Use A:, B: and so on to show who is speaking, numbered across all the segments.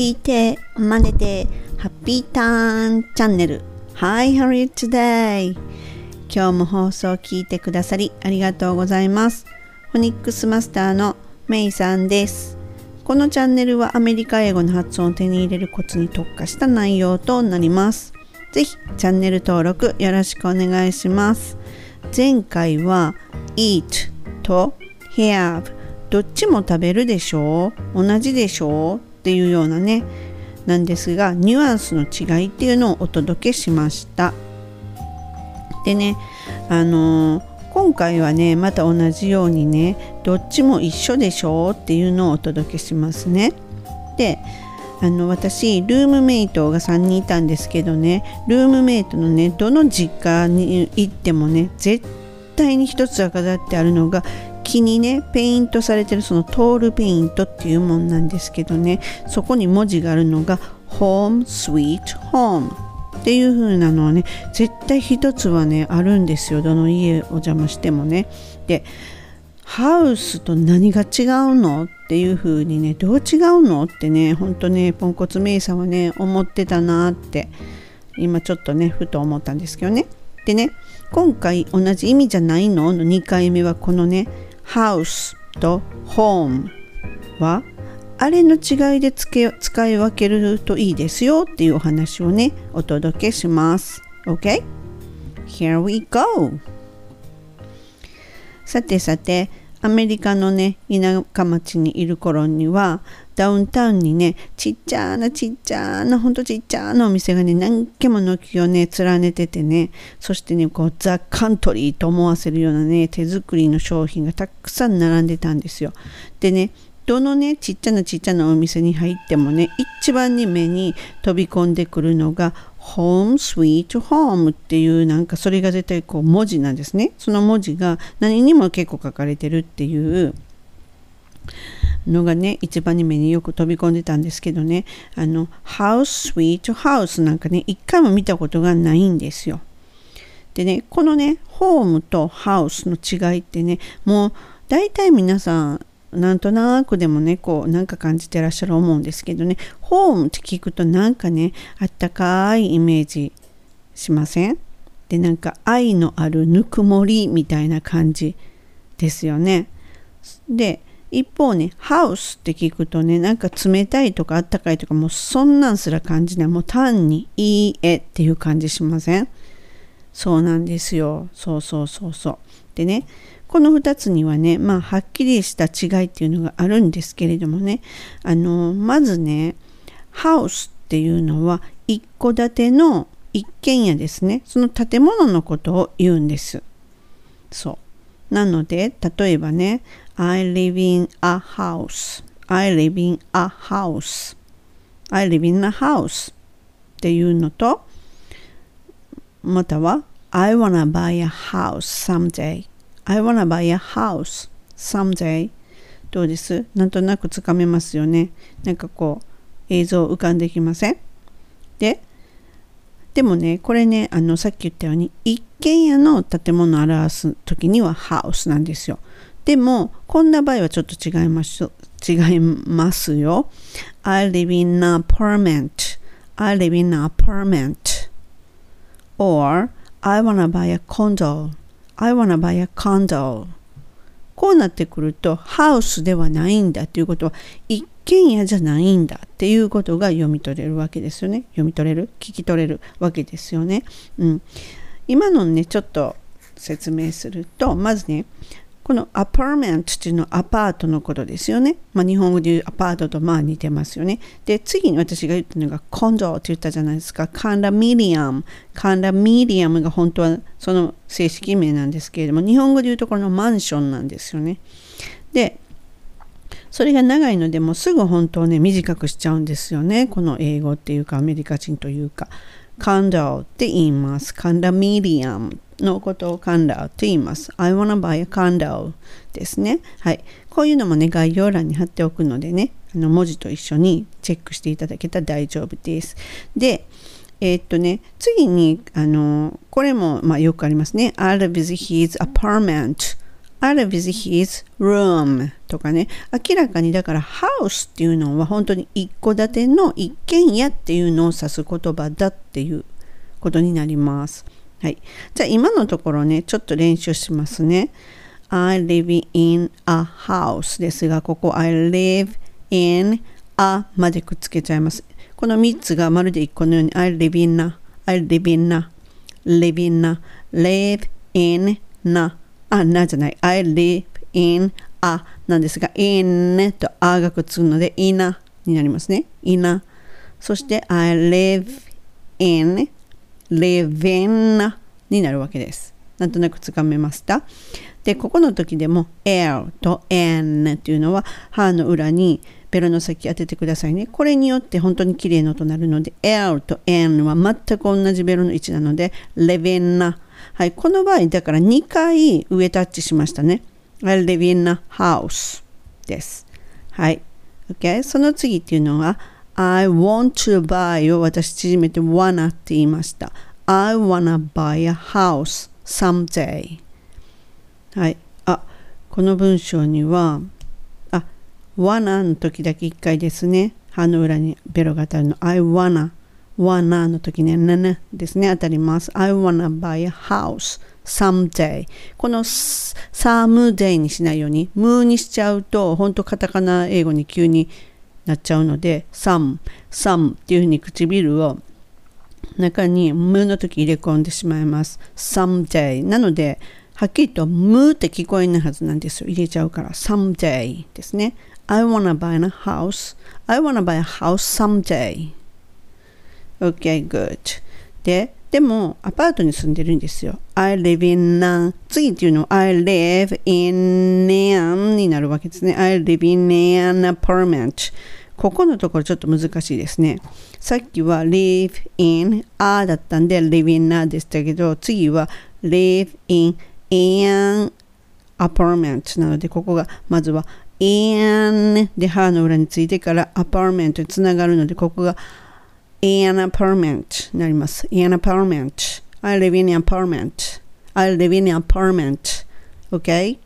A: 聞いて、真似て、ハッピーターンチャンネル。Hi, how are you today? 今日も放送を聞いてくださりありがとうございます。フォニックスマスターのメイさんです。このチャンネルはアメリカ英語の発音を手に入れるコツに特化した内容となります。ぜひチャンネル登録よろしくお願いします。前回は eat と have どっちも食べるでしょう？同じでしょう？っていうようなねなんですがニュアンスの違いっていうのをお届けしました。でねあのー、今回はねまた同じようにねどっちも一緒でしょうっていうのをお届けしますね。であの私ルームメイトが3人いたんですけどねルームメイトのねどの実家に行ってもね絶対に一つは飾ってあるのが木にねペイントされてるそのトールペイントっていうもんなんですけどね。そこに文字があるのが Home Sweet Home っていう風なのはね絶対一つはねあるんですよ。どの家お邪魔してもね。でハウスと何が違うのっていう風にねどう違うのってねほんとねポンコツメイさんはね思ってたなって今ちょっとねふと思ったんですけどね。でね今回同じ意味じゃないの？の2回目はこのね house と home はあれの違いでつけ使い分けるといいですよっていうお話をねお届けします OK? Here we go! さてさてアメリカのね田舎町にいる頃にはダウンタウンにねちっちゃなちっちゃなほんとちっちゃなお店がね何軒も軒をね連ねててねそしてねこうザ・カントリーと思わせるようなね手作りの商品がたくさん並んでたんですよ。でねどのねちっちゃなちっちゃなお店に入ってもね一番に目に飛び込んでくるのが Home Sweet Home っていうなんかそれが絶対こう文字なんですね。その文字が何にも結構書かれてるっていうのがね一番に目によく飛び込んでたんですけどね。あの House Sweet House なんかね一回も見たことがないんですよ。でねこのねホームとハウスの違いってねもう大体皆さんなんとなくでもねこうなんか感じてらっしゃる思うんですけどねホームって聞くとなんかねあったかいイメージしません？でなんか愛のあるぬくもりみたいな感じですよねで一方ね、ハウスって聞くとね、なんか冷たいとかあったかいとか、もうそんなんすら感じない。もう単にいいえっていう感じしません？そうなんですよ。そうそうそうそう。でね、この2つにはね、まあ、はっきりした違いっていうのがあるんですけれどもね、あの、まずね、ハウスっていうのは一戸建ての一軒家ですね。その建物のことを言うんです。そう。なので、例えばね、I live in a house. I live in a house. I live in a house っていうのとまたは I wanna buy a house someday. I wanna buy a house someday. どうですなんとなくつかめますよね。なんかこう映像浮かんできません？ででもねこれねあのさっき言ったように一軒家の建物を表す時にはハウスなんですよ。でも、こんな場合はちょっと違います違いますよ。I live in an apartment. I live in an apartment. Or, I wanna buy a condo. I wanna buy a condo. こうなってくると、ハウスではないんだということは、一軒家じゃないんだっていうことが読み取れるわけですよね。読み取れる？聞き取れるわけですよね。うん。今のね、ちょっと説明すると、まずね、このアパーメントっていうのはアパートのことですよね。まあ、日本語で言うアパートとまあ似てますよね。で、次に私が言ったのがコンドって言ったじゃないですか。カンダミディアム。カンダミディアムが本当はその正式名なんですけれども、日本語で言うところのマンションなんですよね。で、それが長いのでもうすぐ本当ね短くしちゃうんですよね。この英語っていうかアメリカ人というか。カンダって言います。カンダミディアムのことをカンダと言います。I wanna buy a condo ですね。はい。こういうのもね、概要欄に貼っておくのでね、あの文字と一緒にチェックしていただけたら大丈夫です。で、えー、っとね、次に、あの、これも、まあ、よくありますね。I live with his apartment. I'll visit his room とかね、明らかにだから house っていうのは本当に一戸建ての一軒家っていうのを指す言葉だっていうことになります。はい。じゃあ今のところね、ちょっと練習しますね。I live in a house ですが、ここ I live in a までくっつけちゃいます。この3つがまるで1個のように I live in a, I live in a, live in a, live in a あ、なじゃない。I live in a なんですが、in と a がくっつくので、in a になりますね。in a そして I live in, live in になるわけです。なんとなくつかめましたで、ここの時でも L と N っていうのは歯の裏にベロの先当ててくださいね。これによって本当に綺麗な音になるので L と N は全く同じベロの位置なので live in a はい、この場合だから2回上タッチしましたね。I live in a house です。はい。OK? その次っていうのは I want to buy を私縮めて wanna って言いました。I wanna buy a house someday はい。あ、この文章には、あ、wanna の時だけ1回ですね。歯の裏にベロが当たるの。I wanna wanna の時にねねですね、当たります。I wanna buy a house someday この someday にしないように、ムーにしちゃうと、本当カタカナ英語に急になっちゃうので、some, some っていうふうに唇を中にムーの時入れ込んでしまいます。someday なので、はっきりとムーって聞こえないはずなんですよ。入れちゃうから。someday ですね。I wanna buy a house. I wanna buy a house someday. Okay, good. で、でも、アパートに住んでるんですよ。I live in an 次っていうのは I live in an になるわけですね。I live in an apartment. ここのところちょっと難しいですね。さっきは live in a だったんで live in a でしたけど、次は live in an apartment なので、ここがまずは in で歯の裏についてから apartment につながるので、ここが an apartment になります。an apartment. I live in an apartment. I live in an apartment. Okay?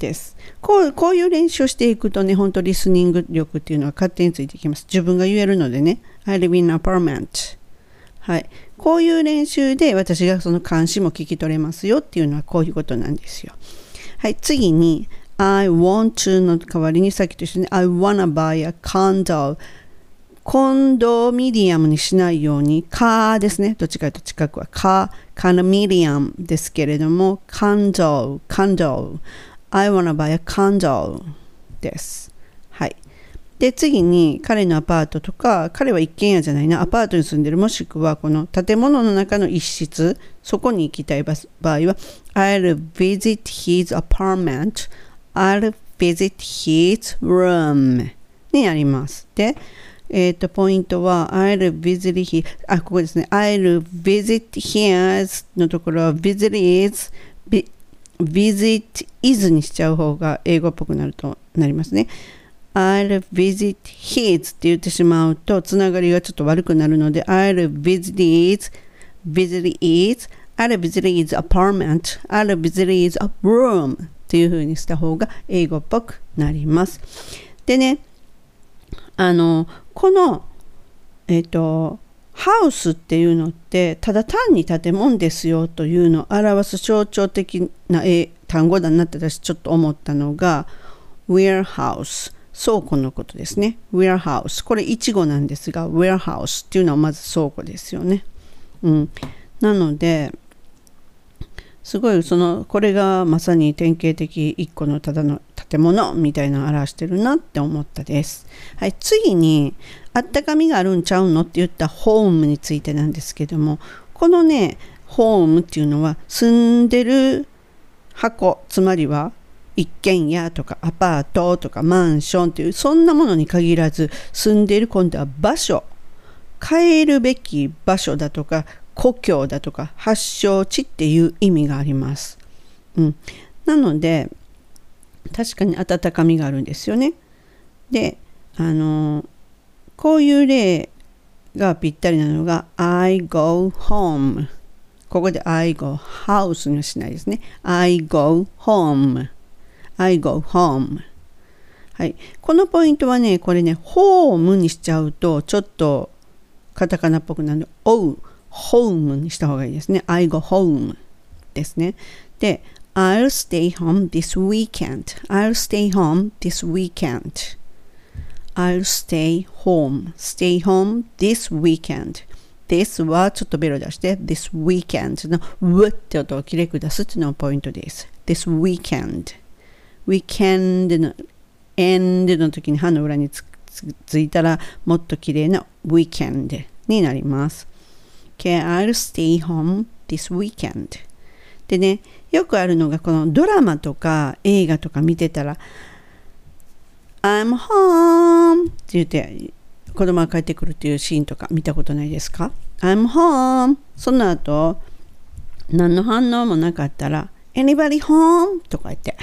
A: です。こうこういう練習をしていくとね、本当リスニング力っていうのは勝手についてきます。自分が言えるのでね。I live in an apartment. はい。こういう練習で私がその監視も聞き取れますよっていうのはこういうことなんですよ。はい。次に I want to の代わりにさっきと一緒に I wanna buy a condo コンドミディアムにしないように、カーですね。どっちかと近くはカー、カンミディアムですけれども、カンド、カンド、I wanna buy a condo です。はい。で、次に彼のアパートとか、彼は一軒家じゃないな、アパートに住んでる、もしくはこの建物の中の一室、そこに行きたい場合は、I'll visit his apartment, I'll visit his room になります。で、えっ、ー、と、ポイントは、I'll visit his, あ、ここですね。I'll visit his のところは、visit is, visit is にしちゃう方が英語っぽくなるとなりますね。I'll visit his って言ってしまうと、つながりがちょっと悪くなるので、I'll visit his, visit is, I'll visit his apartment, I'll visit his room っていう風にした方が英語っぽくなります。でね、あの、この、えっ、ー、と、ハウスっていうのってただ単に建物ですよというのを表す象徴的な単語だなって私ちょっと思ったのが warehouse 倉庫のことですね。warehouse これ一語なんですが warehouse っていうのはまず倉庫ですよね、うん、なのですごいそのこれがまさに典型的一個のただの建物みたいなのを表してるなって思ったです。はい、次にあったかみがあるんちゃうのって言ったホームについてなんですけどもこのねホームっていうのは住んでる箱つまりは一軒家とかアパートとかマンションっていうそんなものに限らず住んでいる今度は場所帰るべき場所だとか故郷だとか発祥地っていう意味があります。うん、なので確かに温かみがあるんですよね。であのこういう例がぴったりなのが I go home ここで I go house にしないですね I go home I go home はい、このポイントはねこれねホームにしちゃうとちょっとカタカナっぽくなるので O ホームにした方がいいですね I go home ですねで I'll stay home this weekend I'll stay home this weekend I'll stay home stay home this weekend this はちょっとベロ出して this weekend の w って音をきれく出すっていうのがポイントです this weekend weekend の end の時に歯の裏につついたらもっと綺麗な weekend になります。Okay, I'll stay home this weekend. でね、よくあるのがこのドラマとか映画とか見てたら I'm home って言って子供が帰ってくるっていうシーンとか見たことないですか ?I'm home その後何の反応もなかったら Anybody home? とか言って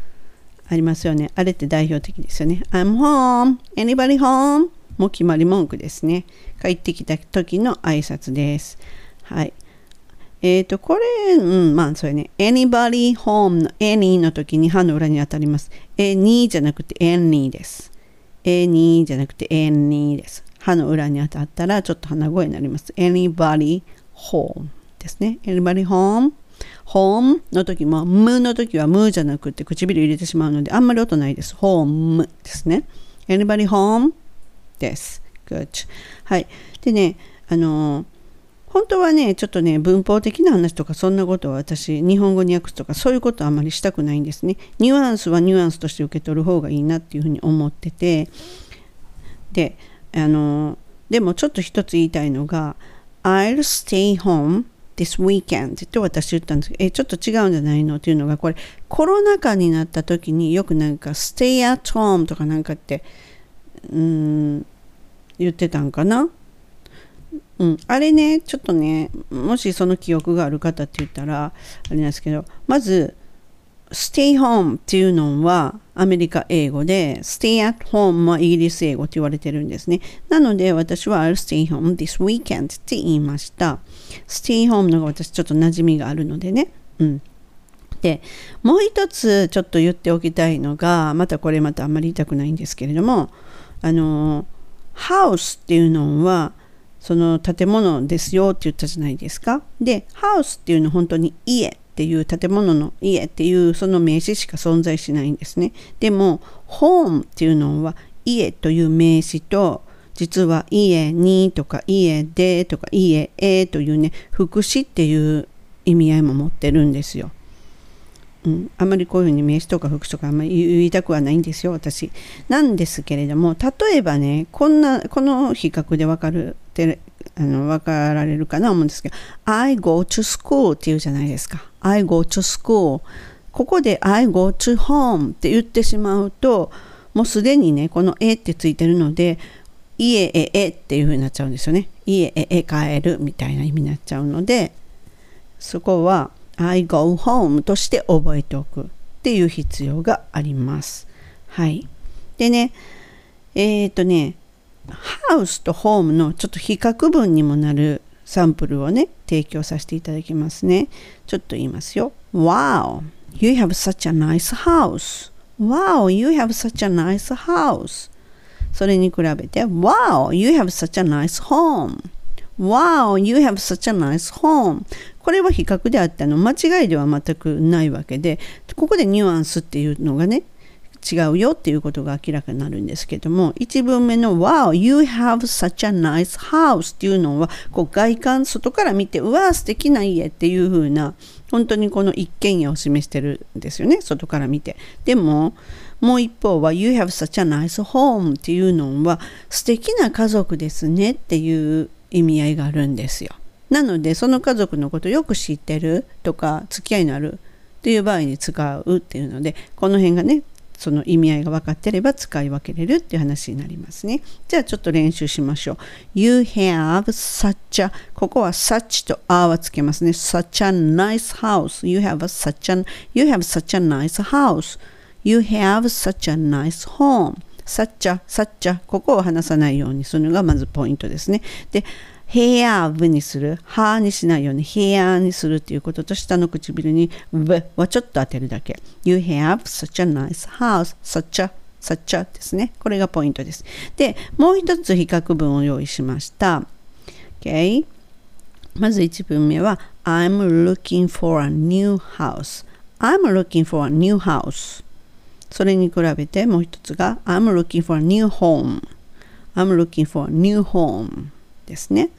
A: ありますよね。あれって代表的ですよね。I'm home. Anybody home? も決まり文句ですね。帰ってきた時の挨拶です。はい。えっ、ー、と、これ、うん、まあ、それね。anybody home の any の時に歯の裏に当たります。any じゃなくて any です。any じゃなくて any です。歯の裏に当たったらちょっと鼻声になります。anybody home ですね。anybody home? home の時も、むの時はむじゃなくて唇入れてしまうので、あんまり音ないです。home ですね。anybody home? です。good. はい。でね、あの本当はね、ちょっとね、文法的な話とかそんなことは私、日本語に訳すとかそういうことはあまりしたくないんですね。ニュアンスはニュアンスとして受け取る方がいいなっていうふうに思ってて、で、あの、でもちょっと一つ言いたいのが、I'll stay home this weekend って私言ったんですけど、え、ちょっと違うんじゃないの？っていうのが、これ、コロナ禍になった時によくなんか、stay at home とかなんかって、うん、言ってたんかな？うん、あれね、ちょっとね、もしその記憶がある方って言ったら、あれなんですけど、まず、stay home っていうのはアメリカ英語で stay at home はイギリス英語って言われてるんですね。なので私は I'll stay home this weekend って言いました。stay home のが私ちょっと馴染みがあるのでね。うん。で、もう一つちょっと言っておきたいのが、またこれまたあんまり言いたくないんですけれども、あの、ハウスっていうのは、その建物ですよって言ったじゃないですか。で、ハウスっていうのは本当に家っていう建物の家っていうその名詞しか存在しないんですね。でも、ホームっていうのは家という名詞と実は家にとか家でとか家へというね副詞っていう意味合いも持ってるんですよ。うん、あまりこういうふうに名詞とか副詞とかあんまり言いたくはないんですよ私。なんですけれども例えばねこんなこの比較で分かるてあの分かられるかな思うんですけど I go to school って言うじゃないですか。I go to school ここで I go to home って言ってしまうともうすでにねこの「え」ってついてるので家へへっていう風になっちゃうんですよね。家へへ帰るみたいな意味になっちゃうのでそこは I go home として覚えておくっていう必要があります。はい。でね、えっ、ー、とね、ハウスとホームのちょっと比較文にもなるサンプルをね、提供させていただきますね。ちょっと言いますよ。Wow! You have such a nice house! Wow! You have such a nice house! それに比べて Wow! You have such a nice home! Wow! You have such a nice home! これは比較であったの間違いでは全くないわけでここでニュアンスっていうのがね違うよっていうことが明らかになるんですけども1文目の Wow, you have such a nice house っていうのはこう外観外から見てうわ素敵な家っていう風な本当にこの一軒家を示してるんですよね外から見てでももう一方は You have such a nice home っていうのは素敵な家族ですねっていう意味合いがあるんですよなのでその家族のことよく知ってるとか付き合いのあるっていう場合に使うっていうのでこの辺がねその意味合いが分かってれば使い分けれるっていう話になりますね。じゃあちょっと練習しましょう。You have such a ここは such と a はつけますね。such a nice house. You have such a you have such a nice house. You have such a nice home. Such a such a ここを話さないようにするのがまずポイントですね。で have にする、はにしないように here にするっていうことと下の唇に v はちょっと当てるだけ。You have such a nice house, such a サッチャですね。これがポイントです。で、もう一つ比較文を用意しました。Okay? まず1文目は I'm looking for a new house. I'm looking for a new house. それに比べてもう一つが I'm looking for a new home. I'm looking for a new home ですね。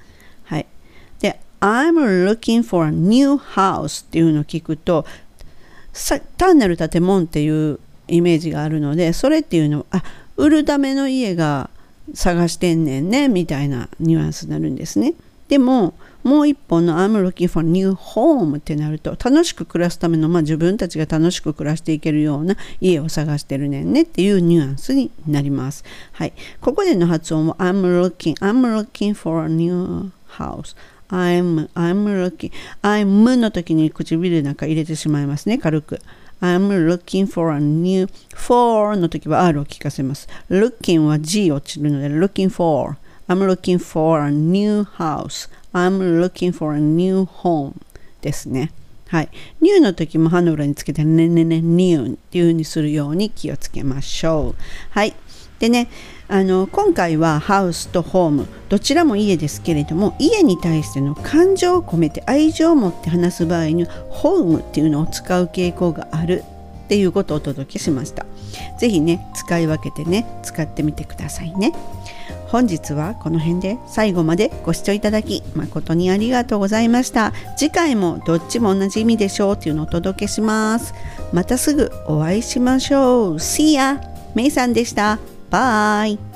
A: はい。で、I'm looking for a new house っていうのを聞くと単なる建物っていうイメージがあるのでそれっていうのはあ売るための家が探してんねんねみたいなニュアンスになるんですねでももう一本の I'm looking for a new home ってなると楽しく暮らすための、まあ、自分たちが楽しく暮らしていけるような家を探してるねんねっていうニュアンスになります。はい。ここでの発音も I'm looking, I'm looking for a new house. I'm, I'm looking, I'm の時に唇なんか入れてしまいますね、軽く。I'm looking for a new for の時は R を聞かせます。looking は G 落ちるので looking for I'm looking for a new house I'm looking for a new home ですね。はい。new の時も歯の裏につけてねねね new っていう風にするように気をつけましょう。はい。でね、あの今回はハウスとホームどちらも家ですけれども家に対しての感情を込めて愛情を持って話す場合にホームっていうのを使う傾向があるっていうことをお届けしました是非ね使い分けてね使ってみてくださいね本日はこの辺で最後までご視聴いただき誠にありがとうございました。次回もどっちも同じ意味でしょうというのをお届けします。またすぐお会いしましょう。See ya! めいさんでした。バイ